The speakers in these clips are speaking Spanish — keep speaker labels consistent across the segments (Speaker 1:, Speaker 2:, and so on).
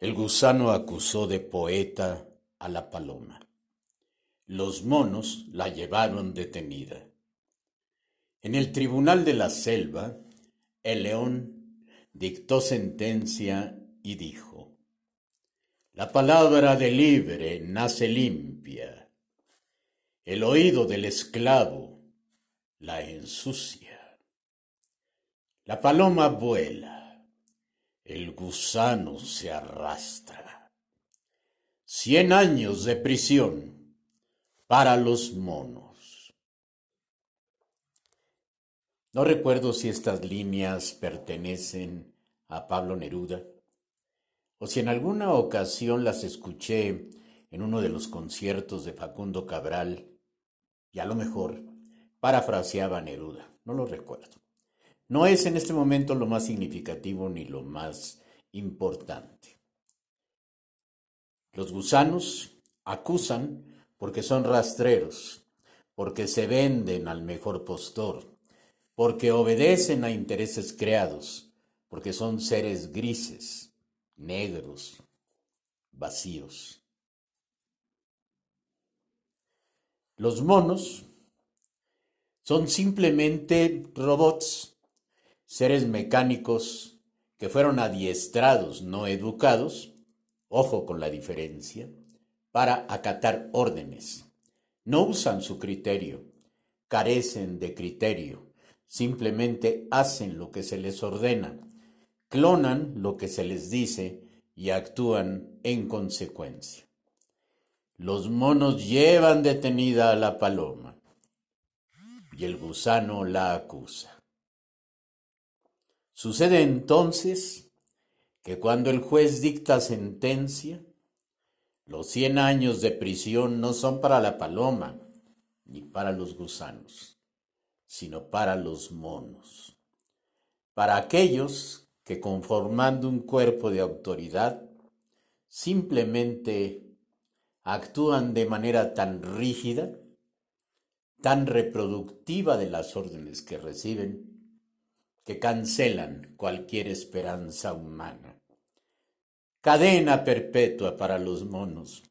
Speaker 1: El gusano acusó de poeta a la paloma. Los monos la llevaron detenida. En el tribunal de la selva, el león dictó sentencia y dijo, La palabra de libre nace limpia, el oído del esclavo la ensucia. La paloma vuela el gusano se arrastra. Cien años de prisión para los monos. No recuerdo si estas líneas pertenecen a Pablo Neruda o si en alguna ocasión las escuché en uno de los conciertos de Facundo Cabral y a lo mejor parafraseaba Neruda, no lo recuerdo. No es en este momento lo más significativo ni lo más importante. Los gusanos acusan porque son rastreros, porque se venden al mejor postor, porque obedecen a intereses creados, porque son seres grises, negros, vacíos. Los monos son simplemente robots seres mecánicos que fueron adiestrados, no educados, ojo con la diferencia, para acatar órdenes. No usan su criterio, carecen de criterio, simplemente hacen lo que se les ordena, clonan lo que se les dice y actúan en consecuencia. Los monos llevan detenida a la paloma y el gusano la acusa. Sucede entonces que cuando el juez dicta sentencia, los cien años de prisión no son para la paloma ni para los gusanos, sino para los monos, para aquellos que conformando un cuerpo de autoridad simplemente actúan de manera tan rígida, tan reproductiva de las órdenes que reciben, que cancelan cualquier esperanza humana. Cadena perpetua para los monos,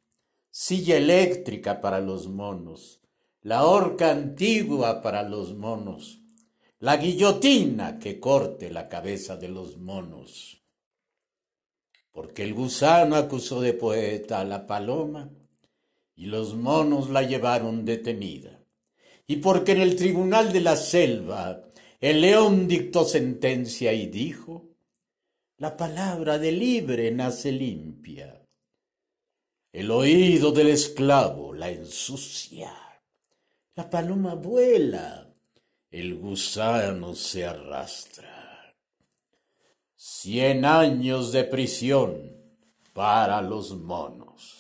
Speaker 1: silla eléctrica para los monos, la horca antigua para los monos, la guillotina que corte la cabeza de los monos. Porque el gusano acusó de poeta a la paloma y los monos la llevaron detenida. Y porque en el tribunal de la selva el león dictó sentencia y dijo, la palabra de libre nace limpia. El oído del esclavo la ensucia. La paloma vuela, el gusano se arrastra. Cien años de prisión para los monos.